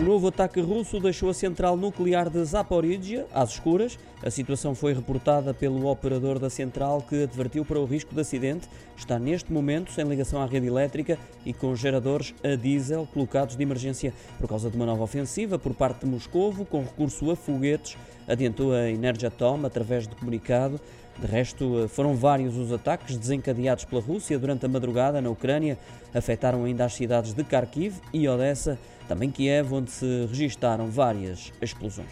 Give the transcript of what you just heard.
O novo ataque russo deixou a central nuclear de Zaporizhia às escuras. A situação foi reportada pelo operador da central que advertiu para o risco de acidente. Está neste momento sem ligação à rede elétrica e com geradores a diesel colocados de emergência por causa de uma nova ofensiva por parte de Moscovo com recurso a foguetes, adiantou a Energatom através de comunicado. De resto, foram vários os ataques desencadeados pela Rússia durante a madrugada na Ucrânia, afetaram ainda as cidades de Kharkiv e Odessa, também Kiev, onde se registaram várias explosões.